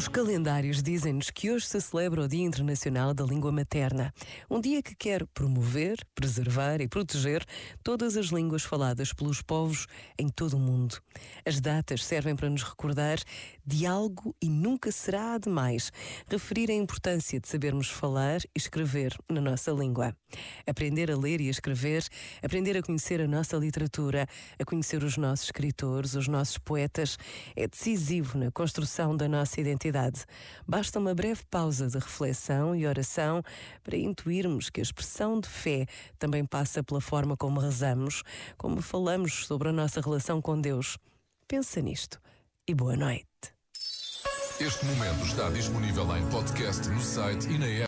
Os calendários dizem-nos que hoje se celebra o Dia Internacional da Língua Materna, um dia que quer promover, preservar e proteger todas as línguas faladas pelos povos em todo o mundo. As datas servem para nos recordar de algo e nunca será demais referir a importância de sabermos falar e escrever na nossa língua. Aprender a ler e a escrever, aprender a conhecer a nossa literatura, a conhecer os nossos escritores, os nossos poetas, é decisivo na construção da nossa identidade identidade. Basta uma breve pausa de reflexão e oração para intuirmos que a expressão de fé também passa pela forma como rezamos, como falamos sobre a nossa relação com Deus. Pensa nisto e boa noite. Este momento está disponível em podcast no site e na app.